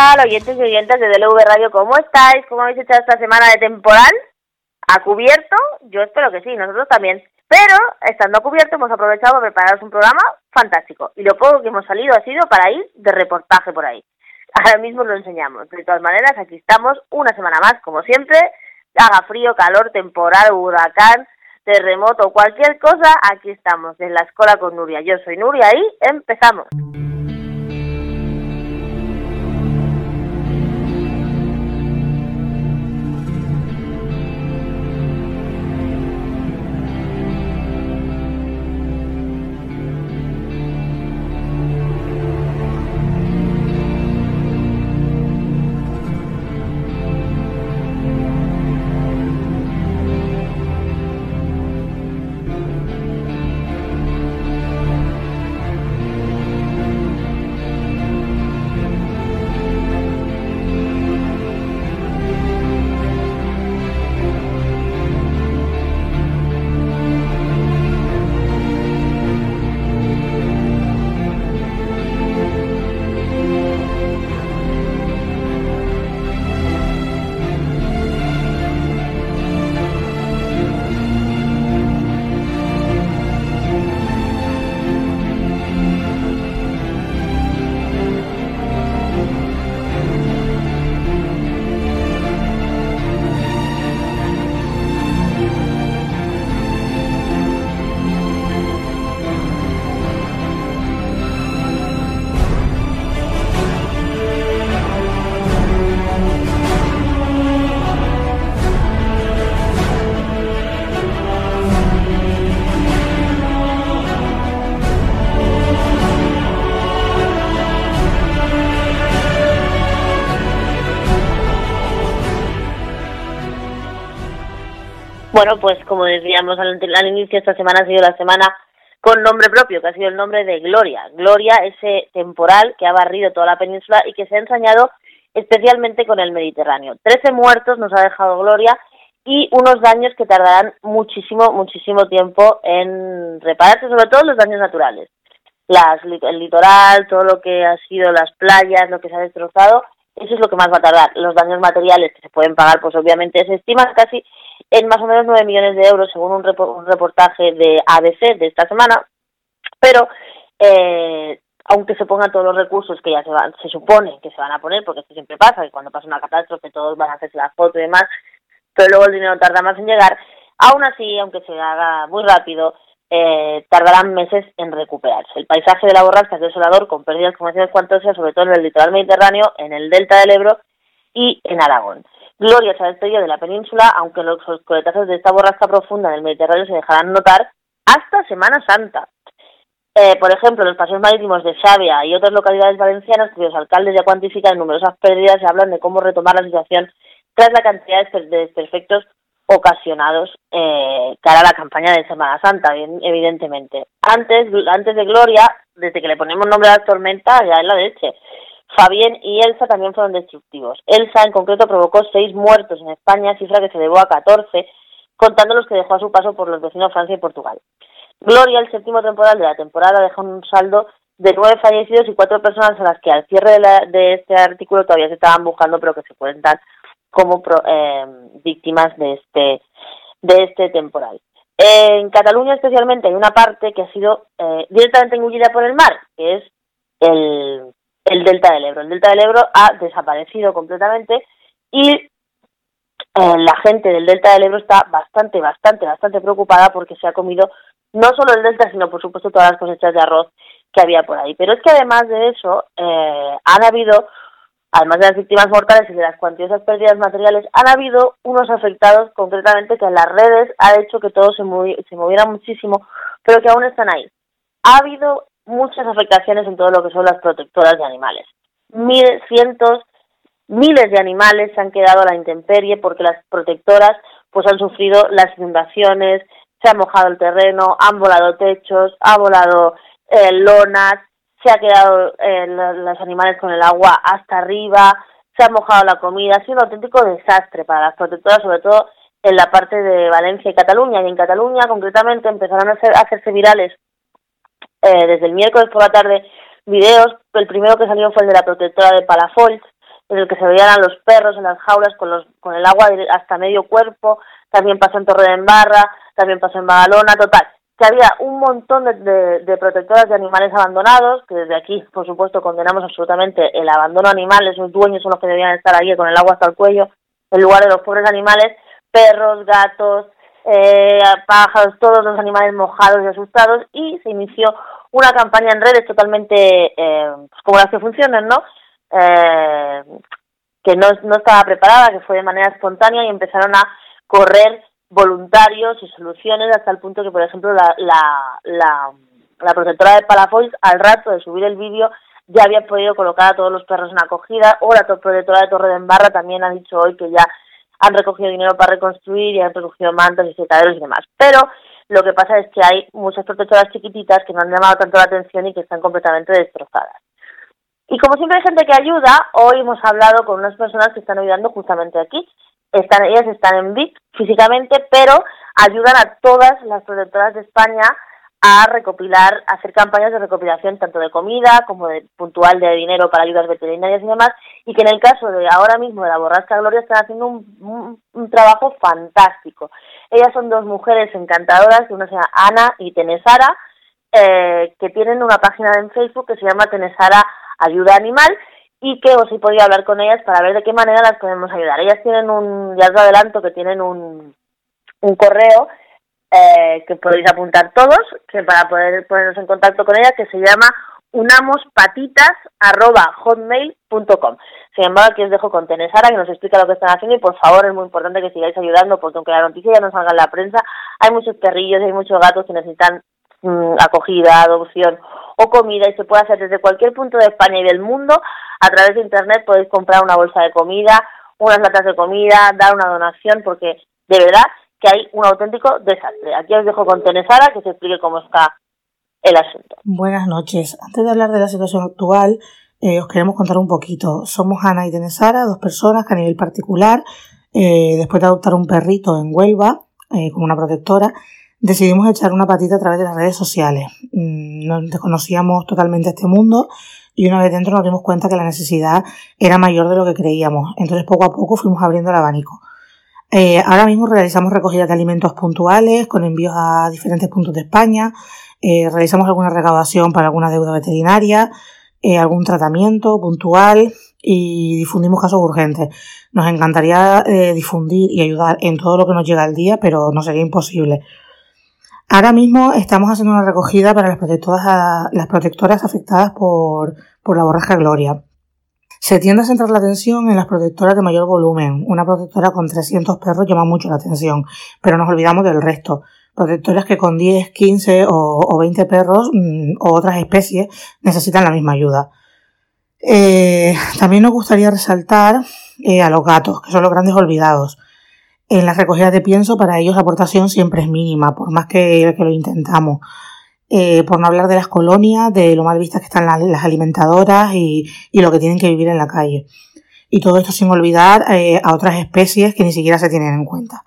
Bueno, ¿qué tal, oyentes y oyentes de DLV Radio? ¿Cómo estáis? ¿Cómo habéis hecho esta semana de temporal? ¿A cubierto? Yo espero que sí, nosotros también. Pero, estando a cubierto, hemos aprovechado para prepararos un programa fantástico. Y lo poco que hemos salido ha sido para ir de reportaje por ahí. Ahora mismo lo enseñamos. De todas maneras, aquí estamos una semana más, como siempre. Haga frío, calor, temporal, huracán, terremoto, cualquier cosa, aquí estamos, en la escuela con Nuria. Yo soy Nuria y empezamos. Bueno, pues como decíamos al, inicio, esta semana ha sido la semana con nombre propio, que ha sido el nombre de Gloria. Gloria, ese temporal que ha barrido toda la península y que se ha ensañado especialmente con el Mediterráneo. Trece muertos nos ha dejado Gloria y unos daños que tardarán muchísimo, muchísimo tiempo en repararse, sobre todo los daños naturales. Las, el litoral, todo lo que ha sido las playas, lo que se ha destrozado, eso es lo que más va a tardar. Los daños materiales que se pueden pagar, pues obviamente se estiman casi en más o menos 9 millones de euros, según un, reportaje de ABC de esta semana, pero eh, aunque se pongan todos los recursos que ya se, van, se supone que se van a poner, porque esto siempre pasa, que cuando pasa una catástrofe todos van a hacerse la foto y demás, pero luego el dinero tarda más en llegar, aún así, aunque se haga muy rápido, eh, tardarán meses en recuperarse. El paisaje de la borrasca es desolador, con pérdidas como decía cuantosas, sobre todo en el litoral mediterráneo, en el delta del Ebro y en Aragón. Gloria se ha de la península, aunque los coletazos de esta borrasca profunda del Mediterráneo se dejarán notar hasta Semana Santa. Eh, por ejemplo, los paseos marítimos de Xavia y otras localidades valencianas, cuyos alcaldes ya cuantifican numerosas pérdidas y hablan de cómo retomar la situación tras la cantidad de desperfectos ocasionados eh, cara a la campaña de Semana Santa, bien, evidentemente. Antes, antes de Gloria, desde que le ponemos nombre a la tormenta, ya es la leche. Fabián y Elsa también fueron destructivos. Elsa en concreto provocó seis muertos en España, cifra que se elevó a 14, contando los que dejó a su paso por los vecinos Francia y Portugal. Gloria, el séptimo temporal de la temporada, dejó un saldo de nueve fallecidos y cuatro personas a las que al cierre de, este artículo todavía se estaban buscando, pero que se dar como eh, víctimas de este, de este temporal. En Cataluña especialmente hay una parte que ha sido eh, directamente engullida por el mar, que es el, el delta del Ebro. El delta del Ebro ha desaparecido completamente y eh, la gente del delta del Ebro está bastante, bastante, bastante preocupada porque se ha comido no solo el delta, sino por supuesto todas las cosechas de arroz que había por ahí. Pero es que además de eso, eh, han habido, además de las víctimas mortales y de las cuantiosas pérdidas materiales, han habido unos afectados concretamente que en las redes ha hecho que todo se, se moviera muchísimo, pero que aún están ahí. Ha habido muchas afectaciones en todo lo que son las protectoras de animales. Miles, cientos, miles de animales se han quedado a la intemperie porque las protectoras pues han sufrido las inundaciones, se ha mojado el terreno, han volado techos, ha volado eh, lonas, se ha quedado eh, los animales con el agua hasta arriba, se ha mojado la comida, ha sido un auténtico desastre para las protectoras, sobre todo en la parte de Valencia y Cataluña. Y en Cataluña, concretamente, empezaron a, hacer, a hacerse virales eh, desde el miércoles por la tarde videos. El primero que salió fue el de la protectora de Palafolch, en el que se veían a los perros en las jaulas con, los, con el agua hasta medio cuerpo. También pasó en Torre de Embarra, también pasó en Badalona, total. Que había un montón de, de, protectoras de animales abandonados, que desde aquí, por supuesto, condenamos absolutamente el abandono animal, esos dueños son los que debían estar allí con el agua hasta el cuello, en lugar de los pobres animales, perros, gatos, eh, pájaros, todos los animales mojados y asustados, y se inició una campaña en redes totalmente eh, pues como las que funcionan, ¿no? Eh, que no, no estaba preparada, que fue de manera espontánea y empezaron a correr voluntarios y soluciones hasta el punto que, por ejemplo, la, la, la, la protectora de Palafox, al rato de subir el vídeo, ya había podido colocar a todos los perros en acogida, o la protectora de Torre de Embarra también ha dicho hoy que ya han recogido dinero para reconstruir y han recogido mantos y secaderos y demás. Pero lo que pasa es que hay muchas protectoras chiquititas que no han llamado tanto la atención y que están completamente destrozadas. Y como siempre hay gente que ayuda, hoy hemos hablado con unas personas que están ayudando justamente aquí. Están, ellas están en Vic físicamente, pero ayudan a todas las protectoras de España a recopilar, hacer campañas de recopilación tanto de comida como de puntual de dinero para ayudas veterinarias y demás, y que en el caso de ahora mismo de la Borrasca Gloria están haciendo un, un, trabajo fantástico. Ellas son dos mujeres encantadoras, una se llama Ana y Tenesara, eh, que tienen una página en Facebook que se llama Tenesara Ayuda Animal y que os he podido hablar con ellas para ver de qué manera las podemos ayudar. Ellas tienen un, ya os adelanto que tienen un, un correo eh, que podéis apuntar todos, que para poder ponernos en contacto con ella, que se llama unamospatitas.hotmail.com. Sin embargo, aquí os dejo con Tenesara, que nos explica lo que están haciendo y por favor es muy importante que sigáis ayudando, porque aunque la noticia ya no salga en la prensa, hay muchos perrillos, hay muchos gatos que necesitan mm, acogida, adopción o comida y se puede hacer desde cualquier punto de España y del mundo. A través de Internet podéis comprar una bolsa de comida, unas latas de comida, dar una donación, porque de verdad que hay un auténtico desastre. Aquí os dejo con Tenesara que se explique cómo está el asunto. Buenas noches. Antes de hablar de la situación actual, eh, os queremos contar un poquito. Somos Ana y Tenesara, dos personas que a nivel particular, eh, después de adoptar un perrito en Huelva, eh, con una protectora, decidimos echar una patita a través de las redes sociales. Mm, nos desconocíamos totalmente este mundo y una vez dentro nos dimos cuenta que la necesidad era mayor de lo que creíamos. Entonces poco a poco fuimos abriendo el abanico. Eh, ahora mismo realizamos recogidas de alimentos puntuales con envíos a diferentes puntos de España. Eh, realizamos alguna recaudación para alguna deuda veterinaria, eh, algún tratamiento puntual y difundimos casos urgentes. Nos encantaría difundir y ayudar en todo lo que nos llega al día, pero no sería imposible. Ahora mismo estamos haciendo una recogida para las protectoras, las protectoras afectadas por, por la borraja Gloria. Se tiende a centrar la atención en las protectoras de mayor volumen. Una protectora con 300 perros llama mucho la atención, pero nos olvidamos del resto. Protectoras que con 10, 15 o, 20 perros mm, o otras especies necesitan la misma ayuda. Eh, también nos gustaría resaltar eh, a los gatos, que son los grandes olvidados. En las recogidas de pienso para ellos la aportación siempre es mínima, por más que lo intentamos. Eh, por no hablar de las colonias, de lo mal vistas que están las, alimentadoras y, lo que tienen que vivir en la calle. Y todo esto sin olvidar eh, a otras especies que ni siquiera se tienen en cuenta.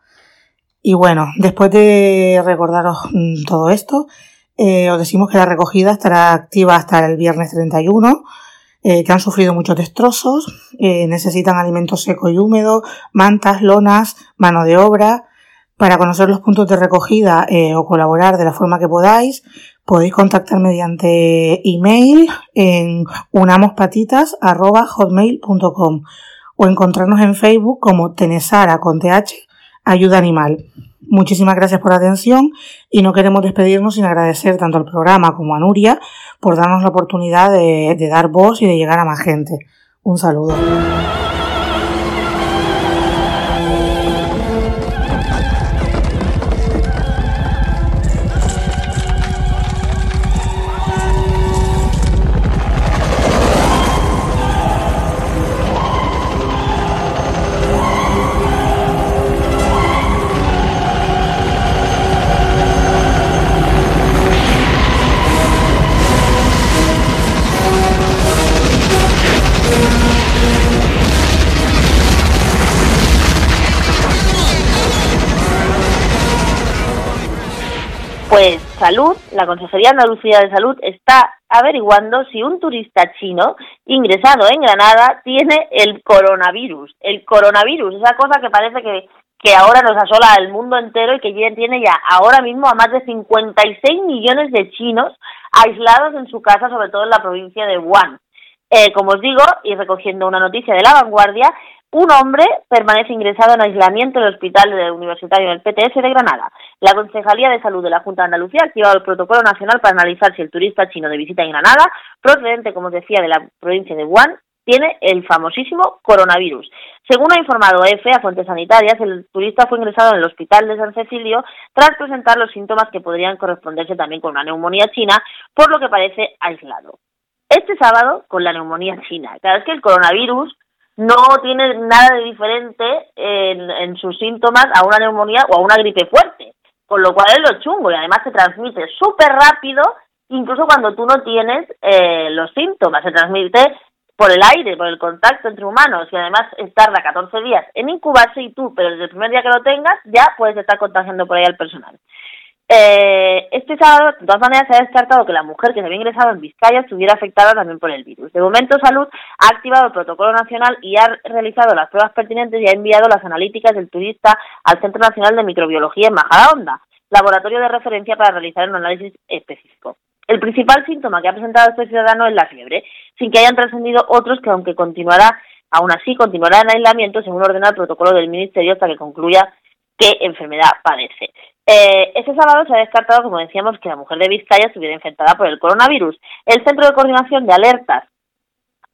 Y bueno, después de recordaros mm, todo esto, eh, os decimos que la recogida estará activa hasta el viernes 31, que han sufrido muchos destrozos, necesitan alimento seco y húmedo, mantas, lonas, mano de obra. Para conocer los puntos de recogida o colaborar de la forma que podáis, Podéis contactar mediante email en unamospatitas.hotmail.com o encontrarnos en Facebook como Tenesara con TH Ayuda Animal. Muchísimas gracias por la atención y no queremos despedirnos sin agradecer tanto al programa como a Nuria por darnos la oportunidad de, de dar voz y de llegar a más gente. Un saludo. Salud, la Consejería Andalucía de Salud está averiguando si un turista chino ingresado en Granada tiene el coronavirus. El coronavirus, esa cosa que parece que, que ahora nos asola al mundo entero y que tiene ya ahora mismo a más de 56 millones de chinos aislados en su casa, sobre todo en la provincia de Wuhan. Eh, como os digo, y recogiendo una noticia de la vanguardia, un hombre permanece ingresado en aislamiento en el Hospital Universitario del PTS de Granada. La Concejalía de Salud de la Junta de Andalucía ha activado el protocolo nacional para analizar si el turista chino de visita en Granada, procedente, como os decía, de la provincia de Wuhan, tiene el famosísimo coronavirus. Según ha informado EFE a fuentes sanitarias, el turista fue ingresado en el hospital de San Cecilio tras presentar los síntomas que podrían corresponderse también con una neumonía china, por lo que parece aislado. Este sábado, con la neumonía china. Claro, es que el coronavirus no tiene nada de diferente en, sus síntomas a una neumonía o a una gripe fuerte, con lo cual es lo chungo y además se transmite súper rápido, incluso cuando tú no tienes eh, los síntomas, se transmite por el aire, por el contacto entre humanos y además tarda 14 días en incubarse y tú, pero desde el primer día que lo tengas ya puedes estar contagiando por ahí al personal. Eh, este sábado, de todas maneras, se ha descartado que la mujer que se había ingresado en Vizcaya estuviera afectada también por el virus. De momento, Salud ha activado el protocolo nacional y ha realizado las pruebas pertinentes y ha enviado las analíticas del turista al Centro Nacional de Microbiología en Majadahonda, laboratorio de referencia para realizar un análisis específico. El principal síntoma que ha presentado este ciudadano es la fiebre, sin que hayan trascendido otros que, aunque continuará, aún así continuará en aislamiento según ordena el protocolo del Ministerio hasta que concluya qué enfermedad padece. Eh, este sábado se ha descartado, como decíamos, que la mujer de Vizcaya estuviera infectada por el coronavirus. El Centro de Coordinación de Alertas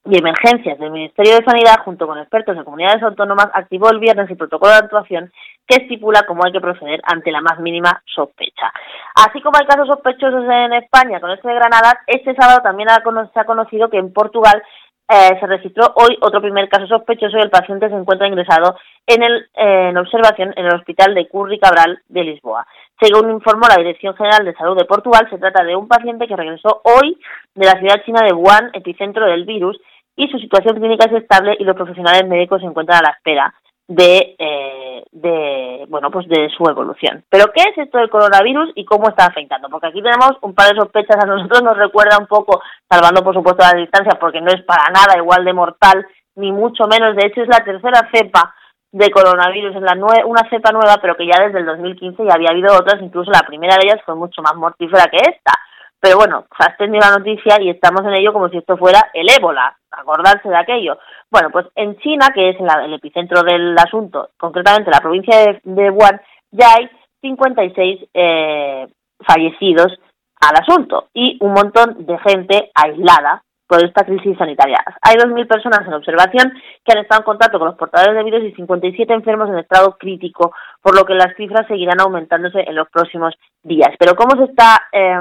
y Emergencias del Ministerio de Sanidad, junto con expertos de comunidades autónomas, activó el viernes el protocolo de actuación que estipula cómo hay que proceder ante la más mínima sospecha. Así como hay casos sospechosos en España con este de Granada, este sábado también se ha conocido que en Portugal eh, se registró hoy otro primer caso sospechoso y el paciente se encuentra ingresado en, el, eh, en observación en el hospital de Curri Cabral de Lisboa. Según informó la Dirección General de Salud de Portugal, se trata de un paciente que regresó hoy de la ciudad china de Wuhan, epicentro del virus, y su situación clínica es estable y los profesionales médicos se encuentran a la espera de, eh, de, bueno, pues de su evolución. Pero ¿qué es esto del coronavirus y cómo está afectando? Porque aquí tenemos un par de sospechas, a nosotros nos recuerda un poco, salvando por supuesto la distancia, porque no es para nada igual de mortal, ni mucho menos, de hecho es la tercera cepa de coronavirus, es la una cepa nueva, pero que ya desde el 2015 ya había habido otras, incluso la primera de ellas fue mucho más mortífera que esta. Pero bueno, has tenido la noticia y estamos en ello como si esto fuera el ébola, acordarse de aquello. Bueno, pues en China, que es el epicentro del asunto, concretamente la provincia de, Wuhan, ya hay 56 eh, fallecidos al asunto y un montón de gente aislada por esta crisis sanitaria. Hay 2.000 personas en observación que han estado en contacto con los portadores de virus y 57 enfermos en estado crítico, por lo que las cifras seguirán aumentándose en los próximos días. Pero ¿cómo se está eh,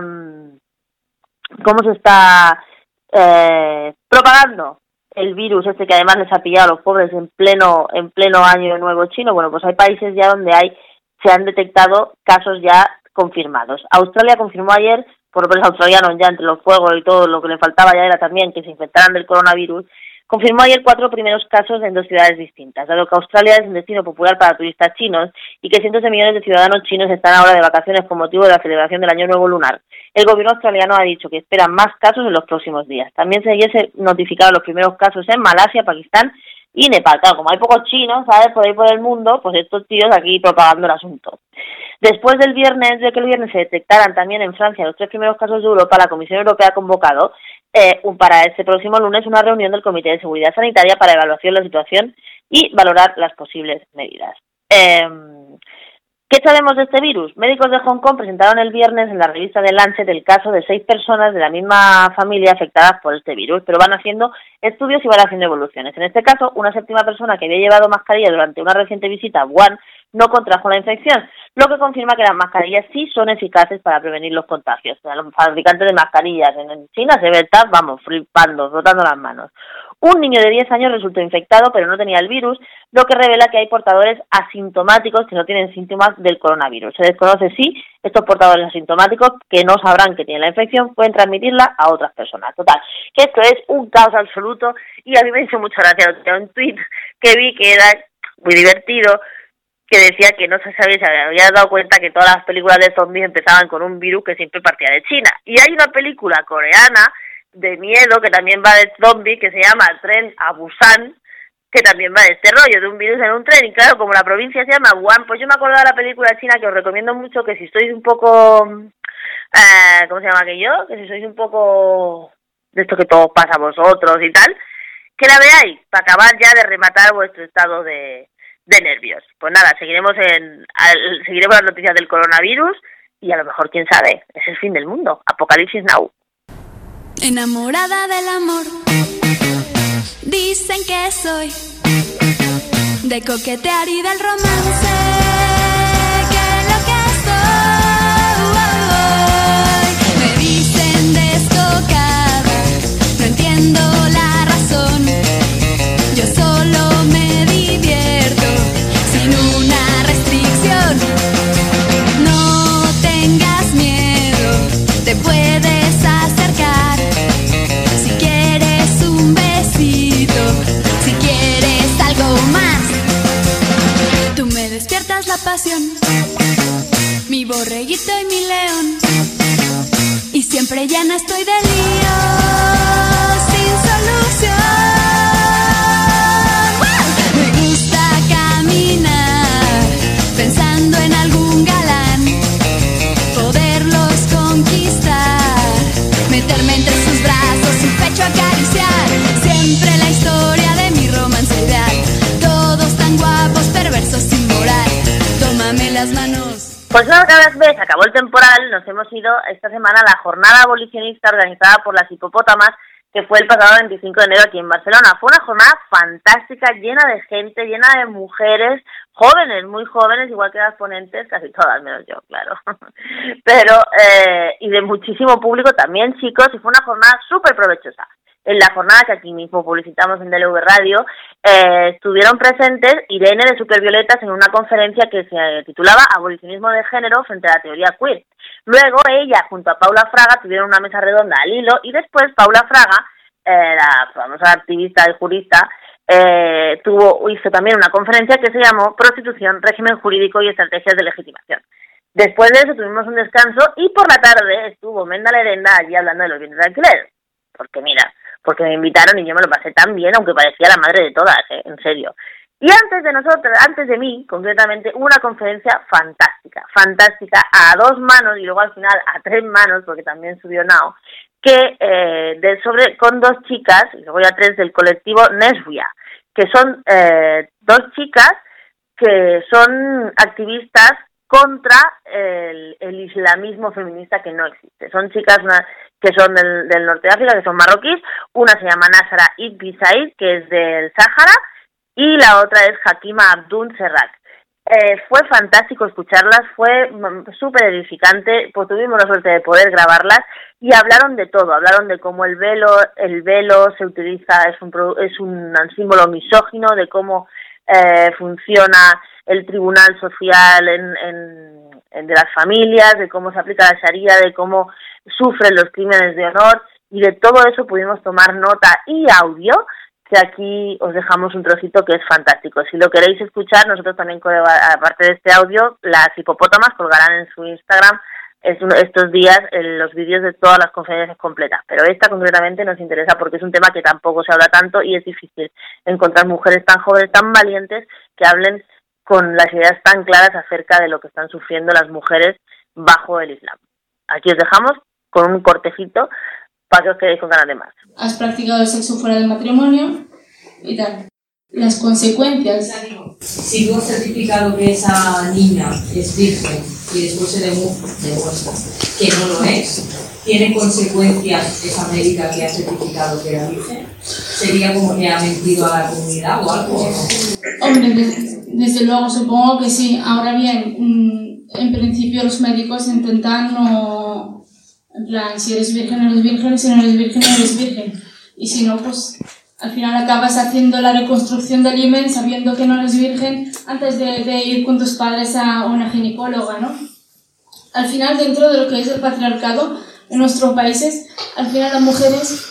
cómo se está eh, propagando el virus este que además les ha pillado a los pobres en pleno en pleno año nuevo chino. Bueno pues hay países ya donde hay se han detectado casos ya confirmados. Australia confirmó ayer por lo menos australianos ya entre los fuegos y todo lo que le faltaba ya era también que se infectaran del coronavirus confirmó ayer cuatro primeros casos en dos ciudades distintas, dado que Australia es un destino popular para turistas chinos y que cientos de millones de ciudadanos chinos están ahora de vacaciones con motivo de la celebración del Año Nuevo Lunar. El gobierno australiano ha dicho que espera más casos en los próximos días. También se hubiese notificado los primeros casos en Malasia, Pakistán y Nepal. Claro, como hay pocos chinos, ¿sabes? Por ahí por el mundo, pues estos tíos aquí propagando el asunto. Después del viernes, de que el viernes se detectaran también en Francia los tres primeros casos de Europa, la Comisión Europea ha convocado eh, para este próximo lunes una reunión del Comité de Seguridad Sanitaria para evaluación de la situación y valorar las posibles medidas. Eh, ¿Qué sabemos de este virus? Médicos de Hong Kong presentaron el viernes en la revista de Lancet el caso de seis personas de la misma familia afectadas por este virus, pero van haciendo estudios y van haciendo evoluciones. En este caso, una séptima persona que había llevado mascarilla durante una reciente visita a Wuhan no contrajo la infección, lo que confirma que las mascarillas sí son eficaces para prevenir los contagios. los fabricantes de mascarillas en China se ve estar, vamos, flipando, frotando las manos. Un niño de 10 años resultó infectado, pero no tenía el virus, lo que revela que hay portadores asintomáticos que no tienen síntomas del coronavirus. Se desconoce si estos portadores asintomáticos, que no sabrán que tienen la infección, pueden transmitirla a otras personas. Total, que esto es un caos absoluto y a mí me hizo mucha gracia un tweet que vi que era muy divertido, que decía que no se sabía, se había dado cuenta que todas las películas de zombies empezaban con un virus que siempre partía de China. Y hay una película coreana de miedo que también va de zombies que se llama Tren a Busan, que también va de este rollo, de un virus en un tren, y claro, como la provincia se llama Wuhan, pues yo me acuerdo de la película china que os recomiendo mucho, que si estoy un poco, eh, ¿cómo se llama aquello? Que si sois un poco de esto que todo pasa a vosotros y tal, que la veáis, para acabar ya de rematar vuestro estado de, de nervios. Pues nada, seguiremos en al, seguiremos las noticias del coronavirus y a lo mejor, quién sabe, es el fin del mundo. Apocalipsis Now. Enamorada del amor, dicen que soy de coquetear y del romance, Mi borreguito y mi león. Y siempre llena estoy de líos sin solución. Pues una vez acabó el temporal, nos hemos ido esta semana a la jornada abolicionista organizada por las hipopótamas, que fue el pasado 25 de enero aquí en Barcelona. Fue una jornada fantástica, llena de gente, llena de mujeres, jóvenes, muy jóvenes, igual que las ponentes, casi todas, menos yo, claro. Pero, eh, y de muchísimo público también, chicos, y fue una jornada súper provechosa. En la jornada que aquí mismo publicitamos en DLV Radio, eh, estuvieron presentes Irene de Supervioletas en una conferencia que se titulaba Abolicionismo de género frente a la teoría queer. Luego ella, junto a Paula Fraga, tuvieron una mesa redonda al hilo y después Paula Fraga, eh, la famosa activista y jurista, eh, tuvo, hizo también una conferencia que se llamó Prostitución, régimen jurídico y estrategias de legitimación. Después de eso tuvimos un descanso y por la tarde estuvo Menda Lerenda allí hablando de los bienes de alquiler. Porque mira, porque me invitaron y yo me lo pasé tan bien, aunque parecía la madre de todas, ¿eh? en serio. Y antes de nosotros, antes de mí, concretamente, una conferencia fantástica, fantástica, a dos manos y luego al final a tres manos, porque también subió Nao, que eh, de sobre con dos chicas, y luego ya tres del colectivo Nesvia, que son eh, dos chicas que son activistas contra el, islamismo feminista que no existe. Son chicas que son del, del, norte de África, que son marroquíes. Una se llama Nasra Ibn Said, que es del Sáhara, y la otra es Hakima Abdul Serrak. Eh, fue fantástico escucharlas, fue súper edificante, pues tuvimos la suerte de poder grabarlas y hablaron de todo, hablaron de cómo el velo, el velo se utiliza, es un, es un símbolo misógino, de cómo eh, funciona el tribunal social en, en, en, de las familias, de cómo se aplica la Sharia, de cómo sufren los crímenes de honor y de todo eso pudimos tomar nota y audio que aquí os dejamos un trocito que es fantástico. Si lo queréis escuchar, nosotros también, aparte de este audio, las hipopótamas colgarán en su Instagram estos días los vídeos de todas las conferencias completas, pero esta concretamente nos interesa porque es un tema que tampoco se habla tanto y es difícil encontrar mujeres tan jóvenes, tan valientes, que hablen con las ideas tan claras acerca de lo que están sufriendo las mujeres bajo el Islam. Aquí os dejamos con un cortecito para que os quedéis con ganas de más. Has practicado el sexo fuera del matrimonio y tal. Las consecuencias. Si tú has certificado que esa niña es virgen y después se demuestra que no lo es, ¿tiene consecuencias esa médica que ha certificado que era virgen? ¿Sería como que ha mentido a la comunidad o algo? Hombre, desde, luego supongo que sí. Ahora bien, en principio los médicos intentan no en plan, si eres virgen, eres virgen, si no eres virgen, eres virgen. Y si no, pues al final acabas haciendo la reconstrucción del himen sabiendo que no eres virgen antes de, ir con tus padres a una ginecóloga, ¿no? Al final, dentro de lo que es el patriarcado en nuestros países, al final las mujeres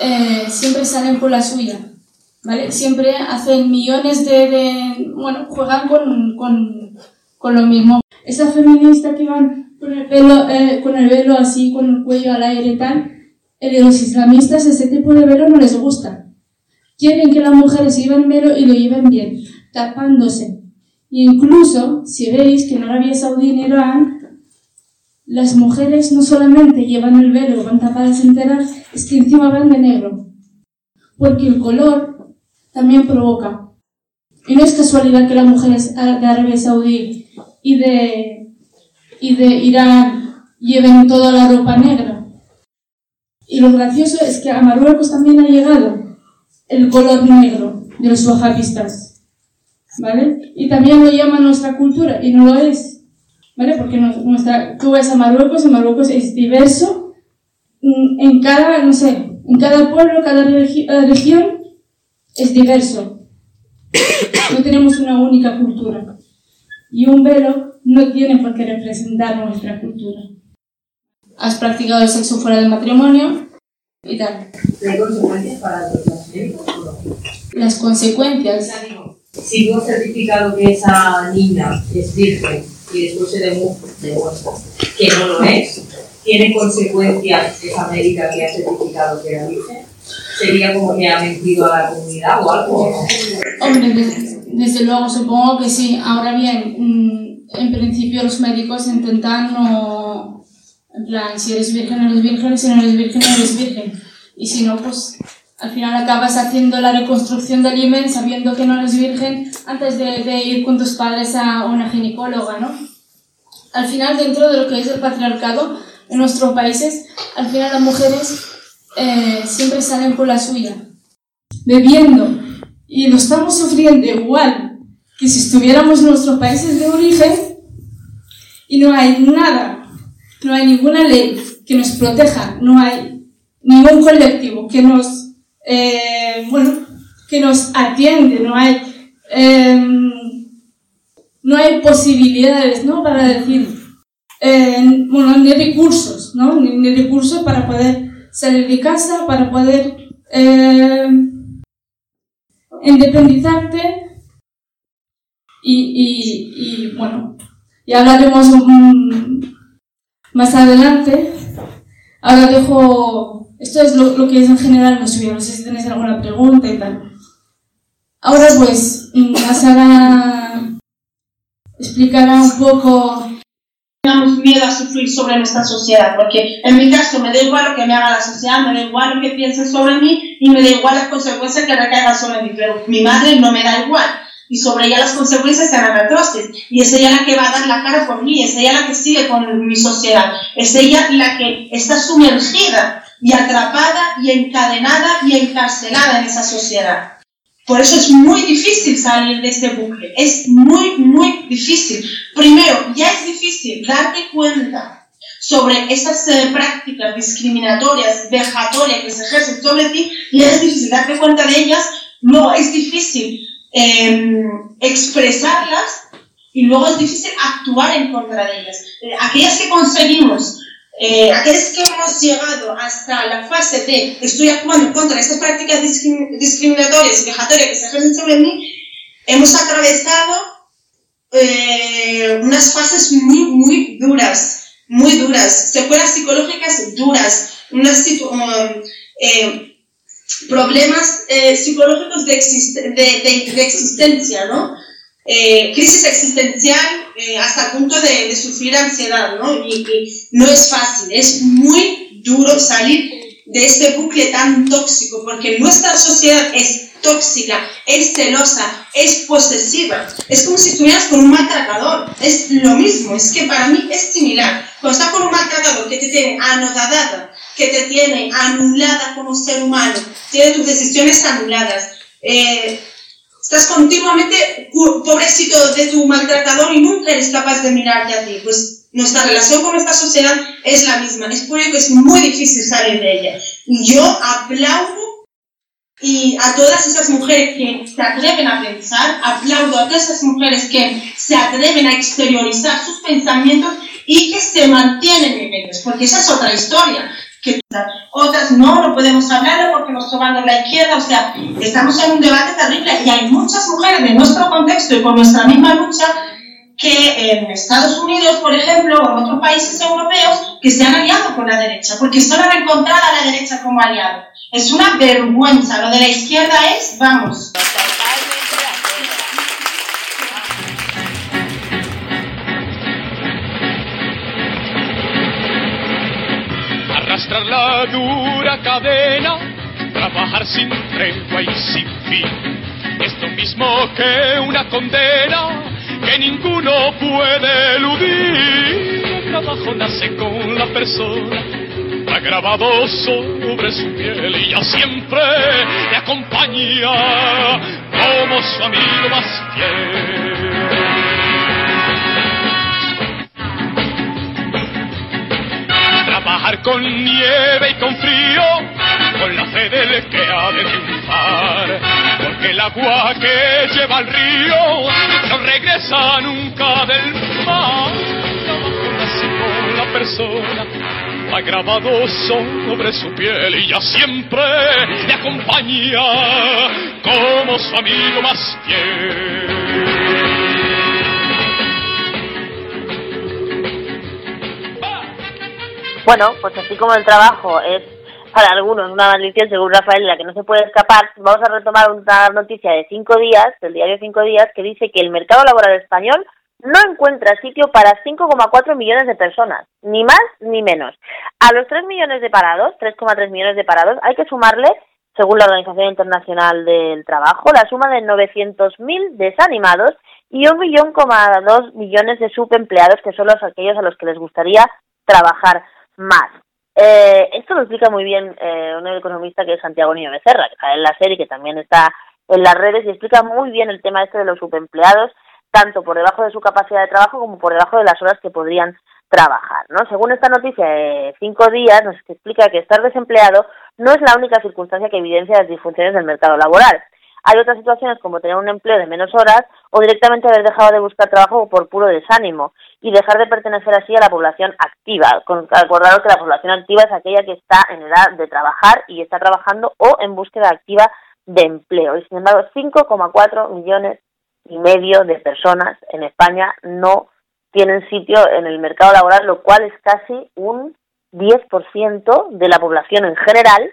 eh, siempre salen con la suya. ¿Vale? Siempre hacen millones de, de bueno, juegan con, con, con, lo mismo. Esa feminista que van con el pelo, eh, con el velo así, con el cuello al aire y tal, eh, los islamistas ese tipo de velo no les gusta. Quieren que las mujeres lleven velo y lo lleven bien, tapándose. Y incluso, si veis que en Arabia Saudí en Irán, las mujeres no solamente llevan el velo, van tapadas enteras, es que encima van de negro. Porque el color también provoca. Y no es casualidad que las mujeres de Arabia Saudí y de, y de Irán lleven toda la ropa negra. Y lo gracioso es que a Marruecos también ha llegado el color negro de los wahabistas. ¿Vale? Y también lo llama nuestra cultura y no lo es. ¿Vale? Porque nuestra, tú ves a Marruecos y Marruecos es diverso mm, en cada, no sé, en cada pueblo, cada región es diverso. No tenemos una única cultura. Y un velo no tiene por qué representar nuestra cultura. Has practicado el sexo fuera del matrimonio y tal. ¿Hay consecuencias para Las consecuencias. Si yo certificado que esa niña es virgen y después se demuestra que no lo es, ¿tiene consecuencias esa médica que ha certificado que era virgen? ¿Sería como que ha mentido a la comunidad o algo? Hombre, desde, luego supongo que sí. Ahora bien, mm, en principio los médicos intentan no... En plan, si eres virgen, eres virgen, si no eres virgen, eres virgen. Y si no, pues al final acabas haciendo la reconstrucción del himen sabiendo que no eres virgen antes de, de, ir con tus padres a una ginecóloga, ¿no? Al final, dentro de lo que es el patriarcado en nuestros países, al final las mujeres eh, siempre salen por la suya, bebiendo. Y lo estamos sufriendo igual que si estuviéramos en nuestros países de origen y no hay nada, no hay ninguna ley que nos proteja, no hay ningún colectivo que nos, eh, bueno, que nos atiende, no hay, em, no hay posibilidades, ¿no? Para decir, eh, bueno, ni recursos, ¿no? Ni, ni recursos para poder salir de casa para poder eh, independizarte y, y, bueno, ya hablaremos más adelante. Ahora dejo, esto es lo, que es en general no sé si tenéis alguna pregunta y tal. Ahora pues, Sara explicará un poco tengamos miedo a sufrir sobre nuestra sociedad, porque en mi caso me da igual lo que me haga la sociedad, me da igual lo que piensen sobre mí y me da igual las consecuencias que recaigan sobre mí, pero mi madre no me da igual y sobre ella las consecuencias serán atroces y es ella la que va a dar la cara por mí, es ella la que sigue con mi sociedad, es ella la que está sumergida y atrapada y encadenada y encarcelada en esa sociedad. Por eso es muy difícil salir de este bucle, es muy, muy difícil. Primero, ya es difícil darte cuenta sobre esas eh, prácticas discriminatorias, vejatorias que se ejercen sobre ti, y es difícil darte cuenta de ellas, luego es difícil em, expresarlas y luego es difícil actuar en contra de ellas. Eh, aquellas que conseguimos eh, que hemos llegado hasta la fase de estoy actuando contra estas prácticas discriminatorias y vejatorias que se ejercen sobre mí, hemos atravesado eh, unas fases muy, muy duras, muy duras, secuelas psicológicas duras, unas um, eh, problemas eh, psicológicos de, de, existencia, ¿no? Eh, crisis existencial eh, hasta el punto de, de, sufrir ansiedad, ¿no? Y, y, no es fácil, es muy duro salir de este bucle tan tóxico, porque nuestra sociedad es tóxica, es celosa, es posesiva. Es como si estuvieras con un maltratador. Es lo mismo, es que para mí es similar. Cuando estás con un maltratador que te tiene anodadada, que te tiene anulada como ser humano, tiene tus decisiones anuladas, eh, estás continuamente pobrecito de tu maltratador y nunca eres capaz de mirarte a ti. Pues nuestra relación con nuestra sociedad es la misma. Es por ello que es muy difícil salir de ella. Y yo aplaudo y a todas esas mujeres que se atreven a pensar, aplaudo a todas esas mujeres que se atreven a exteriorizar sus pensamientos y que se mantienen en ellos, porque esa es otra historia que otras no, no podemos hablarlo porque nos tomamos la izquierda, o sea, estamos en un debate terrible y hay muchas mujeres de nuestro contexto y con nuestra misma lucha que en Estados Unidos, por ejemplo, o en otros países europeos, que se han aliado con la derecha, porque solo han encontrado a la derecha como aliado. Es una vergüenza, lo de la izquierda es, vamos. Arrastrar la dura cadena, trabajar sin tregua y sin fin, es lo mismo que una condena que ninguno puede eludir. El trabajo nace con la persona, ha grabado sobre su piel y ya siempre le acompaña como su amigo más fiel. Trabajar con nieve y con frío, con la fe del que ha de triunfar, porque el agua que lleva al río no regresa nunca del mar. Nace con la persona, ha grabado sobre su piel y ya siempre le acompaña como su amigo más fiel. Bueno, pues así como el trabajo es para algunos una maldición, según Rafael, la que no se puede escapar, vamos a retomar una noticia de cinco días, del diario Cinco Días, que dice que el mercado laboral español no encuentra sitio para 5,4 millones de personas, ni más ni menos. A los 3 millones de parados, 3,3 millones de parados, hay que sumarle, según la Organización Internacional del Trabajo, la suma de 900.000 desanimados y 1,2 millones de subempleados, que son los aquellos a los que les gustaría trabajar más. Eh, esto lo explica muy bien eh, un economista que es Santiago Niño Becerra, que está en la serie, que también está en las redes y explica muy bien el tema este de los subempleados, tanto por debajo de su capacidad de trabajo como por debajo de las horas que podrían trabajar. ¿no? Según esta noticia de cinco días, nos explica que estar desempleado no es la única circunstancia que evidencia las disfunciones del mercado laboral. Hay otras situaciones como tener un empleo de menos horas o directamente haber dejado de buscar trabajo por puro desánimo y dejar de pertenecer así a la población activa. Acordaros que la población activa es aquella que está en edad de trabajar y está trabajando o en búsqueda activa de empleo. Y sin embargo, 5,4 millones y medio de personas en España no tienen sitio en el mercado laboral, lo cual es casi un 10% de la población en general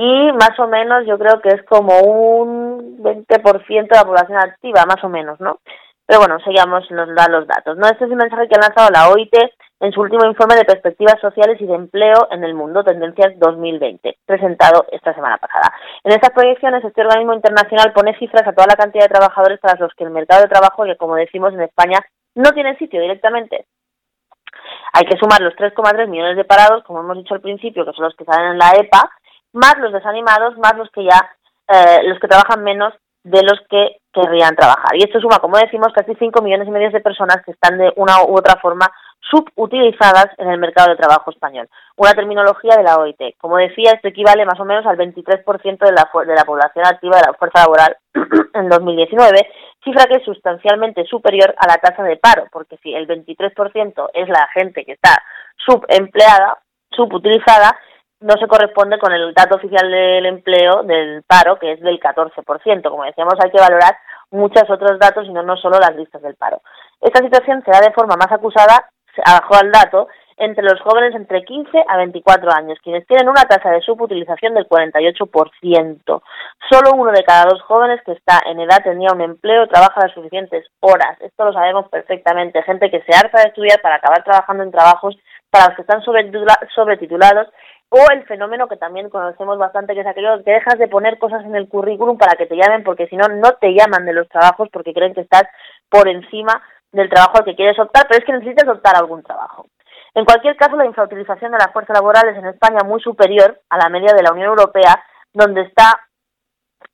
y más o menos yo creo que es como un 20% de la población activa, más o menos, ¿no? Pero bueno, seguimos, nos da los datos, ¿no? Este es un mensaje que ha lanzado la OIT en su último informe de perspectivas sociales y de empleo en el mundo, Tendencias 2020, presentado esta semana pasada. En estas proyecciones, este organismo internacional pone cifras a toda la cantidad de trabajadores para los que el mercado de trabajo, que como decimos en España, no tiene sitio directamente. Hay que sumar los 3,3 millones de parados, como hemos dicho al principio, que son los que salen en la EPA, más los desanimados, más los que ya, eh, los que trabajan menos de los que querrían trabajar. Y esto suma, como decimos, casi 5 millones y medio de personas que están de una u otra forma subutilizadas en el mercado de trabajo español. Una terminología de la OIT. Como decía, esto equivale más o menos al 23% de la, de la población activa de la fuerza laboral en 2019, cifra que es sustancialmente superior a la tasa de paro, porque si el 23% es la gente que está subempleada, subutilizada, no se corresponde con el dato oficial del empleo del paro, que es del 14%. Como decíamos, hay que valorar muchos otros datos y no, no solo las listas del paro. Esta situación se da de forma más acusada, abajo al dato, entre los jóvenes entre 15 a 24 años, quienes tienen una tasa de subutilización del 48%. Solo uno de cada dos jóvenes que está en edad tenía un empleo trabaja las suficientes horas. Esto lo sabemos perfectamente. Gente que se harta de estudiar para acabar trabajando en trabajos para los que están sobretitulados o el fenómeno que también conocemos bastante, que es aquello que dejas de poner cosas en el currículum para que te llamen, porque si no, no te llaman de los trabajos porque creen que estás por encima del trabajo al que quieres optar, pero es que necesitas optar algún trabajo. En cualquier caso, la infrautilización de la fuerza laboral es en España muy superior a la media de la Unión Europea, donde está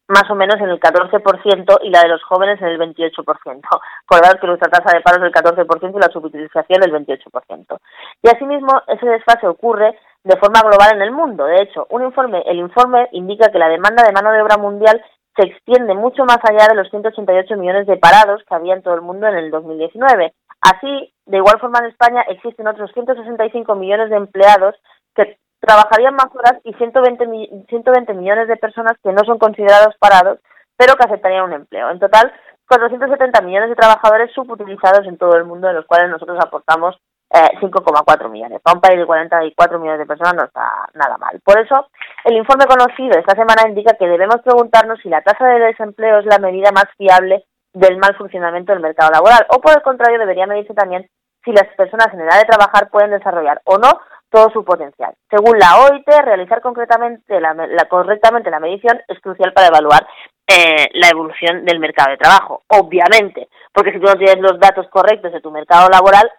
más o menos en el 14% y la de los jóvenes en el 28%. Recordad que nuestra tasa de paro es del 14% y la subutilización del 28%. Y asimismo, ese desfase ocurre de forma global en el mundo. De hecho, un informe, el informe indica que la demanda de mano de obra mundial se extiende mucho más allá de los 188 millones de parados que había en todo el mundo en el 2019. Así, de igual forma en España existen otros 165 millones de empleados que trabajarían más horas y 120, 120 millones de personas que no son considerados parados, pero que aceptarían un empleo. En total, 470 millones de trabajadores subutilizados en todo el mundo, de los cuales nosotros aportamos 5,4 eh, millones. Para un país de 44 millones de personas no está nada mal. Por eso, el informe conocido esta semana indica que debemos preguntarnos si la tasa de desempleo es la medida más fiable del mal funcionamiento del mercado laboral, o por el contrario, debería medirse también si las personas en edad de trabajar pueden desarrollar o no todo su potencial. Según la OIT, realizar concretamente la, correctamente la medición es crucial para evaluar eh, la evolución del mercado de trabajo, obviamente, porque si tú no tienes los datos correctos de tu mercado laboral,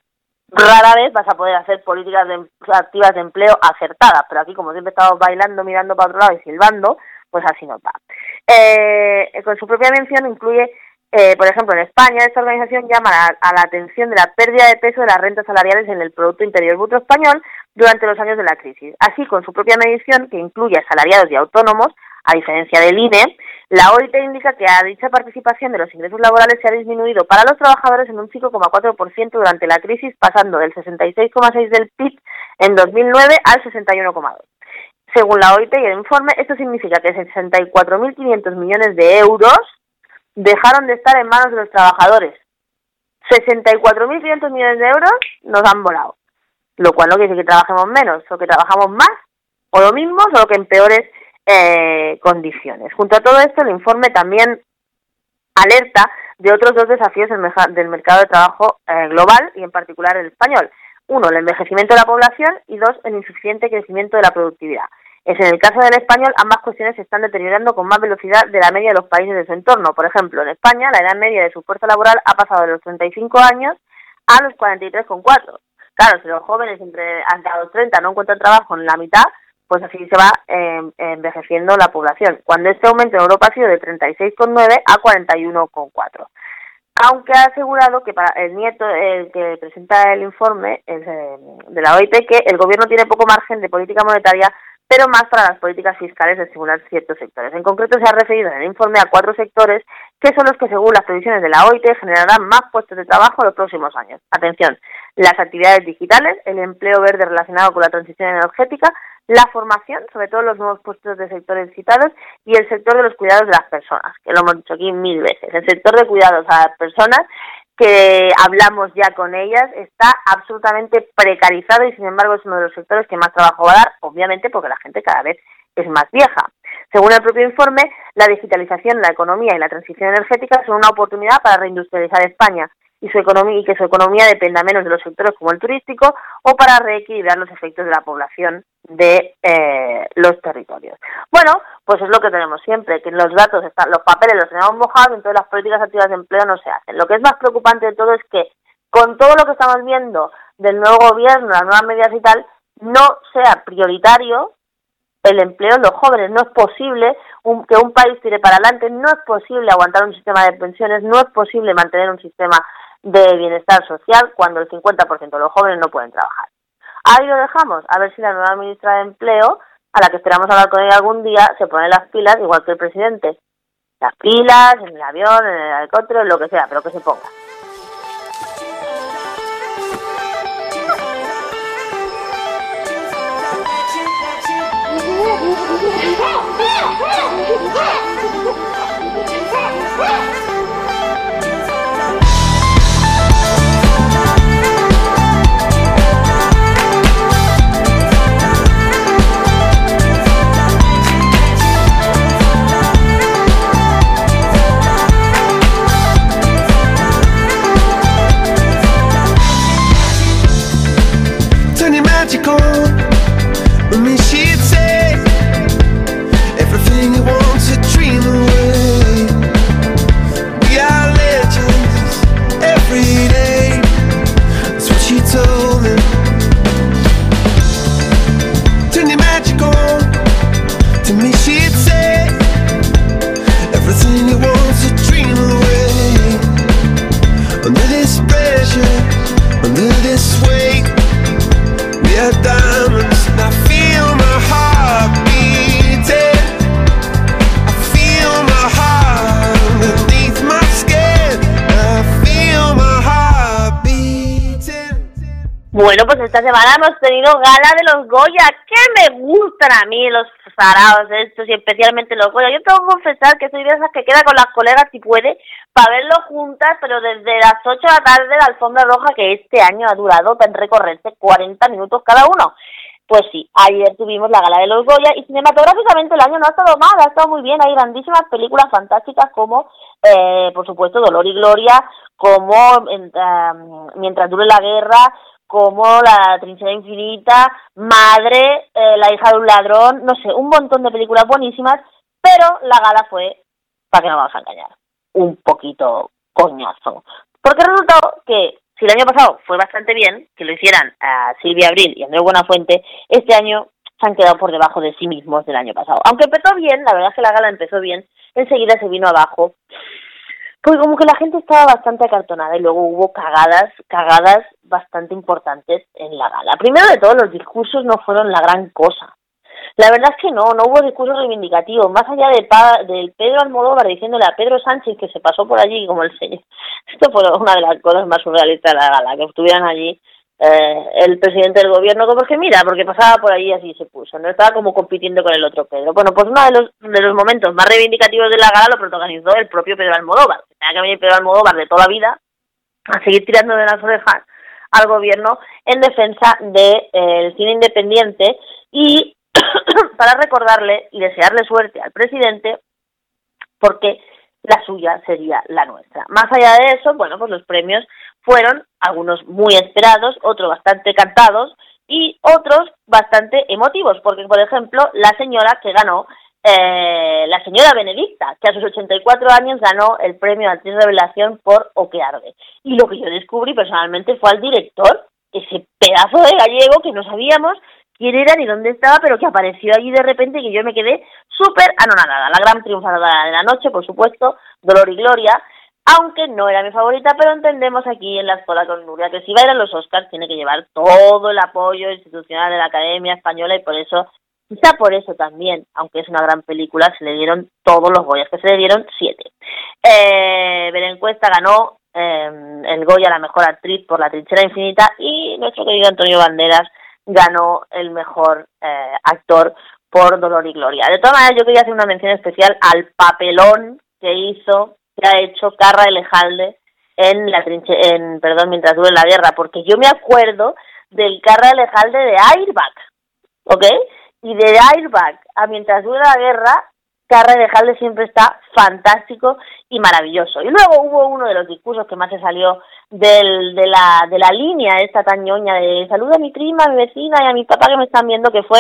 rara vez vas a poder hacer políticas activas de empleo acertadas, pero aquí como siempre estamos bailando, mirando para otro lado y silbando, pues así no va. Eh, con su propia mención incluye, eh, por ejemplo, en España esta organización llama a, la atención de la pérdida de peso de las rentas salariales en el Producto Interior Bruto español durante los años de la crisis. Así, con su propia medición, que incluye asalariados y autónomos, a diferencia del INE, la OIT indica que a dicha participación de los ingresos laborales se ha disminuido para los trabajadores en un 5,4% durante la crisis, pasando del 66,6% del PIB en 2009 al 61,2%. Según la OIT y el informe, esto significa que 64.500 millones de euros dejaron de estar en manos de los trabajadores. 64.500 millones de euros nos han volado. Lo cual no quiere decir que trabajemos menos, o que trabajamos más, o lo mismo, solo que en peores eh, condiciones. Junto a todo esto, el informe también alerta de otros dos desafíos del, mercado de trabajo eh, global y en particular el español. Uno, el envejecimiento de la población y dos, el insuficiente crecimiento de la productividad. Es en el caso del español, ambas cuestiones se están deteriorando con más velocidad de la media de los países de su entorno. Por ejemplo, en España, la edad media de su fuerza laboral ha pasado de los 35 años a los 43,4. Claro, si los jóvenes entre hasta los 30 no encuentran trabajo en la mitad, pues así se va em, envejeciendo la población, cuando este aumento en Europa ha sido de 36,9 a 41,4. Aunque ha asegurado que para el nieto, el que presenta el informe de la OIT, que el gobierno tiene poco margen de política monetaria, pero más para las políticas fiscales de estimular ciertos sectores. En concreto, se ha referido en el informe a cuatro sectores que son los que, según las previsiones de la OIT, generarán más puestos de trabajo en los próximos años. Atención, las actividades digitales, el empleo verde relacionado con la transición energética, la formación, sobre todo los nuevos puestos de sectores citados, y el sector de los cuidados de las personas, que lo hemos dicho aquí mil veces. El sector de cuidados a las personas, que hablamos ya con ellas, está absolutamente precarizado y sin embargo es uno de los sectores que más trabajo va a dar, obviamente porque la gente cada vez es más vieja. Según el propio informe, la digitalización, la economía y la transición energética son una oportunidad para reindustrializar España y su economía y que su economía dependa menos de los sectores como el turístico o para reequilibrar los efectos de la población de eh, los territorios. Bueno, pues es lo que tenemos siempre, que los datos están, los papeles los tenemos mojados, entonces las políticas activas de empleo no se hacen. Lo que es más preocupante de todo es que con todo lo que estamos viendo del nuevo gobierno, las nuevas medidas y tal, no sea prioritario el empleo de los jóvenes. No es posible que un país tire para adelante, no es posible aguantar un sistema de pensiones, no es posible mantener un sistema de bienestar social cuando el 50% de los jóvenes no pueden trabajar. Ahí lo dejamos, a ver si la nueva ministra de Empleo, a la que esperamos hablar con ella algún día, se pone las pilas igual que el presidente. Las pilas, en el avión, en el helicóptero, lo que sea, pero que se ponga. 不不不不不不不不不不不不 Bueno, pues esta semana hemos tenido gala de los Goya, que me gustan a mí los zaraos estos y especialmente los Goya. Yo tengo que confesar que soy de esas que queda con las colegas si puede para verlo juntas, pero desde las 8 de la tarde la alfombra roja que este año ha durado en recorrerse 40 minutos cada uno. Pues sí, ayer tuvimos la gala de los Goya y cinematográficamente el año no ha estado mal, ha estado muy bien. Hay grandísimas películas fantásticas como, eh, por supuesto, Dolor y Gloria, como eh, Mientras dure la guerra, como La trinchera infinita, Madre, eh, La hija de un ladrón, no sé, un montón de películas buenísimas, pero la gala fue, para que no vamos a engañar, un poquito coñazo. Porque resultó que si el año pasado fue bastante bien que lo hicieran a Silvia Abril y Andrés Buenafuente, este año se han quedado por debajo de sí mismos del año pasado. Aunque empezó bien, la verdad es que la gala empezó bien, enseguida se vino abajo. Pues como que la gente estaba bastante acartonada y luego hubo cagadas, cagadas bastante importantes en la gala. Primero de todo, los discursos no fueron la gran cosa. La verdad es que no, no hubo discurso reivindicativo, más allá de del Pedro Almodóvar diciéndole a Pedro Sánchez que se pasó por allí como el señor. Esto fue una de las cosas más surrealistas de la gala, que estuvieran allí eh, el presidente del gobierno, como que mira, porque pasaba por allí así se puso, no estaba como compitiendo con el otro Pedro. Bueno, pues uno de los, de los momentos más reivindicativos de la gala lo protagonizó el propio Pedro Almodóvar. Tenía que venir Pedro Almodóvar de toda la vida a seguir tirando de las orejas al gobierno en defensa del de, cine independiente y para recordarle y desearle suerte al presidente porque la suya sería la nuestra. Más allá de eso, bueno, pues los premios fueron algunos muy esperados, otros bastante cantados y otros bastante emotivos, porque por ejemplo, la señora que ganó, eh, la señora Benedicta, que a sus 84 años ganó el premio Actriz Revelación por O que arde. Y lo que yo descubrí personalmente fue al director, ese pedazo de gallego que no sabíamos quién era ni dónde estaba, pero que apareció allí de repente y que yo me quedé súper anonadada. La gran triunfadora de la noche, por supuesto, Dolor y Gloria, aunque no era mi favorita, pero entendemos aquí en la escuela con Nuria que si va a ir a los Oscars tiene que llevar todo el apoyo institucional de la Academia Española y por eso, quizá por eso también, aunque es una gran película, se le dieron todos los Goyas, que se le dieron siete. Eh, Berencuesta ganó eh, el Goya la mejor actriz por La trinchera infinita y nuestro querido Antonio Banderas ganó el mejor eh, actor por Dolor y Gloria. De todas maneras, yo quería hacer una mención especial al papelón que hizo, que ha hecho Carra Elejalde en la trinche en perdón, mientras dure la guerra, porque yo me acuerdo del Carra Elejalde de Airbag, ¿ok? Y de Airbag a mientras dure la guerra, Carra Elejalde siempre está fantástico y maravilloso. Y luego hubo uno de los discursos que más se salió del, de, la, de la línea esta tan ñoña de saludo a mi prima, a mi vecina y a mi papá que me están viendo, que fue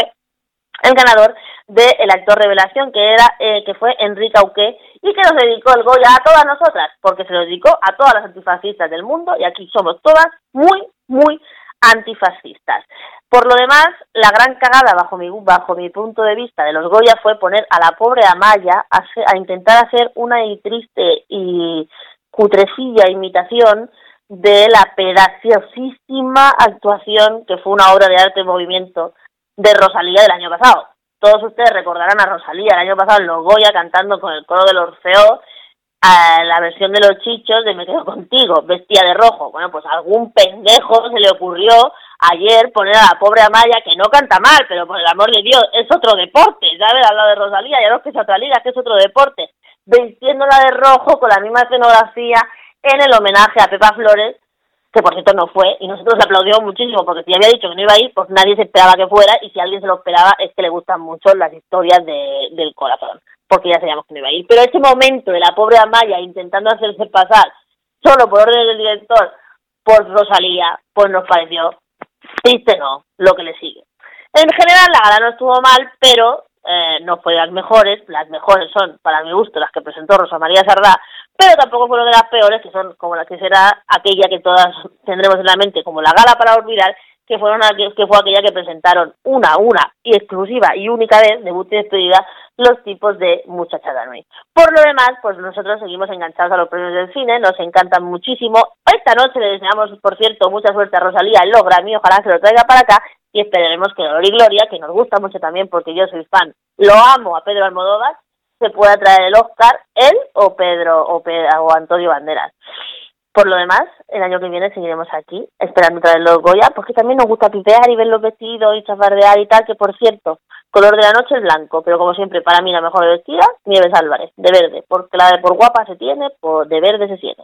el ganador del el actor revelación que era eh, que fue Enrique Auqué y que nos dedicó el Goya a todas nosotras porque se lo dedicó a todas las antifascistas del mundo y aquí somos todas muy muy antifascistas. Por lo demás, la gran cagada bajo mi bajo mi punto de vista de los Goya fue poner a la pobre Amaya a, a intentar hacer una triste y cutrecilla imitación de la pedaciosísima actuación que fue una obra de arte en movimiento de Rosalía del año pasado. Todos ustedes recordarán a Rosalía el año pasado en Los Goya cantando con el coro del Orfeo a la versión de los chichos de Me quedo contigo, vestida de rojo. Bueno, pues algún pendejo se le ocurrió ayer poner a la pobre Amaya, que no canta mal, pero por el amor de Dios, es otro deporte, ¿sabes? Al lado de Rosalía, ya no es que es otra liga, que es otro deporte. Vistiéndola de rojo con la misma escenografía en el homenaje a Pepa Flores, que por cierto no fue, y nosotros aplaudimos muchísimo porque si había dicho que no iba a ir, pues nadie se esperaba que fuera, y si alguien se lo esperaba es que le gustan mucho las historias de, del corazón, porque ya sabíamos que no iba a ir. Pero ese momento de la pobre Amaya intentando hacerse pasar, solo por orden del director, por Rosalía, pues nos pareció triste no, lo que le sigue. En general la gala no estuvo mal, pero eh, no fue de las mejores, las mejores son, para mi gusto, las que presentó Rosa María Sardá, pero tampoco fueron de las peores, que son como las que será aquella que todas tendremos en la mente como la gala para olvidar, que fueron que fue aquella que presentaron una, una y exclusiva y única vez, debut y despedida, los tipos de Muchachada Nui. Por lo demás, pues nosotros seguimos enganchados a los premios del cine, nos encantan muchísimo. Esta noche le deseamos, por cierto, mucha suerte a Rosalía en los Grammy, ojalá se lo traiga para acá y esperaremos que Dolor y Gloria, que nos gusta mucho también porque yo soy fan, lo amo a Pedro Almodóvar, se pueda traer el Oscar él o Pedro o, Pedro, o Antonio Banderas. Por lo demás, el año que viene seguiremos aquí, esperando traer los Goya, porque también nos gusta pipear y ver los vestidos y chafardear y tal, que por cierto, color de la noche es blanco, pero como siempre, para mí la mejor vestida, Nieves Álvarez, de verde, porque la de por guapa se tiene, por de verde se tiene.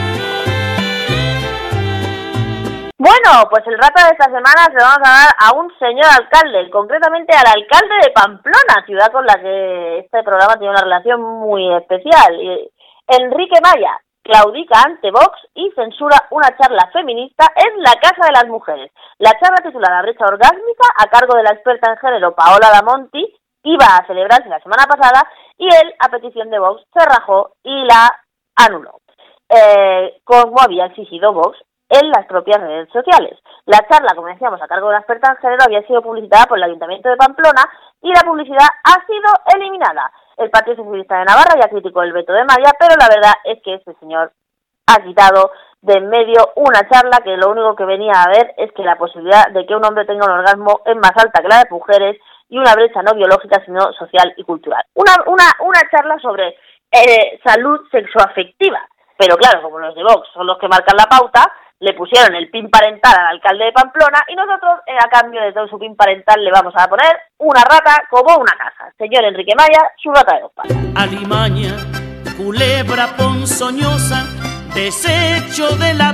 Bueno, pues el rato de esta semana se lo vamos a dar a un señor alcalde, concretamente al alcalde de Pamplona, ciudad con la que este programa tiene una relación muy especial. Enrique Maya claudica ante Vox y censura una charla feminista en la Casa de las Mujeres. La charla titulada Brecha Orgásmica, a cargo de la experta en género Paola Damonti, iba a celebrarse la semana pasada y él, a petición de Vox, se rajó y la anuló. Eh, como había exigido Vox en las propias redes sociales. La charla, como decíamos, a cargo de la experta en género había sido publicitada por el Ayuntamiento de Pamplona y la publicidad ha sido eliminada. El Partido Socialista de Navarra ya criticó el veto de Maya, pero la verdad es que este señor ha quitado de en medio una charla que lo único que venía a ver es que la posibilidad de que un hombre tenga un orgasmo es más alta que la de mujeres y una brecha no biológica sino social y cultural. Una, una, una charla sobre eh, salud sexoafectiva. Pero claro, como los de Vox son los que marcan la pauta, le pusieron el PIN parental al alcalde de Pamplona y nosotros, eh, a cambio de todo su PIN parental, le vamos a poner una rata como una casa. Señor Enrique Maya, su rata de dos la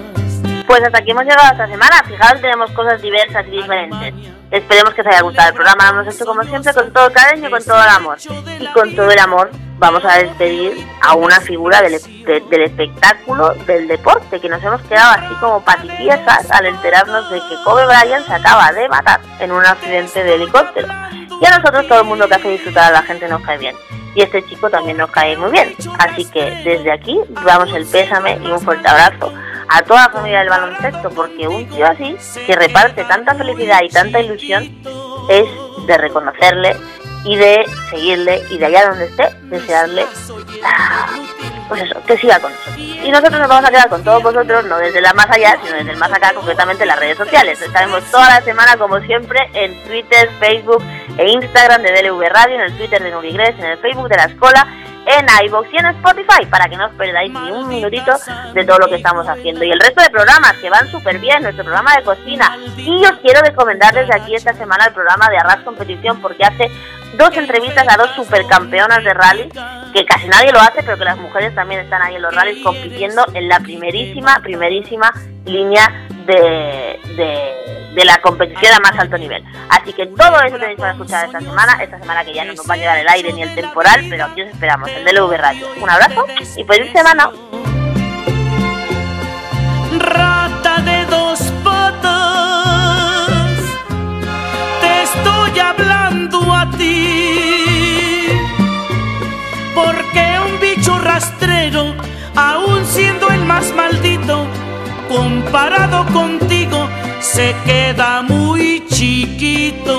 Pues hasta aquí hemos llegado esta semana. Fijaos, tenemos cosas diversas y diferentes. Esperemos que os haya gustado el programa. Lo hemos hecho como siempre con todo cariño y con todo el amor. Y con todo el amor vamos a despedir a una figura del, de- del espectáculo del deporte, que nos hemos quedado así como patipiezas al enterarnos de que Kobe Bryant se acaba de matar en un accidente de helicóptero. Y a nosotros todo el mundo que hace disfrutar a la gente nos cae bien. Y este chico también nos cae muy bien. Así que desde aquí damos el pésame y un fuerte abrazo a toda la familia del baloncesto, porque un tío así, que reparte tanta felicidad y tanta ilusión, es de reconocerle y de seguirle y de allá donde esté, desearle ah, pues eso, que siga con nosotros. Y nosotros nos vamos a quedar con todos vosotros, no desde la más allá, sino desde el más acá, concretamente en las redes sociales. Estaremos toda la semana, como siempre, en Twitter, Facebook e Instagram de DLV Radio, en el Twitter de Nurigres, en el Facebook de la Escola, en iVoox y en Spotify, para que no os perdáis ni un minutito de todo lo que estamos haciendo. Y el resto de programas que van súper bien, nuestro programa de cocina. Y os quiero recomendar desde aquí esta semana el programa de Arras Competición, porque hace dos entrevistas a dos supercampeonas de rally, que casi nadie lo hace, pero que las mujeres también están ahí en los rallies compitiendo en la primerísima, primerísima línea de, de, la competición a más alto nivel. Así que todo eso tenéis para escuchar esta semana, esta semana que ya no nos va a llegar el aire ni el temporal, pero aquí os esperamos, el DLV Radio. Un abrazo y feliz semana. Estoy hablando a ti, porque un bicho rastrero, aún siendo el más maldito, comparado contigo, se queda muy chiquito.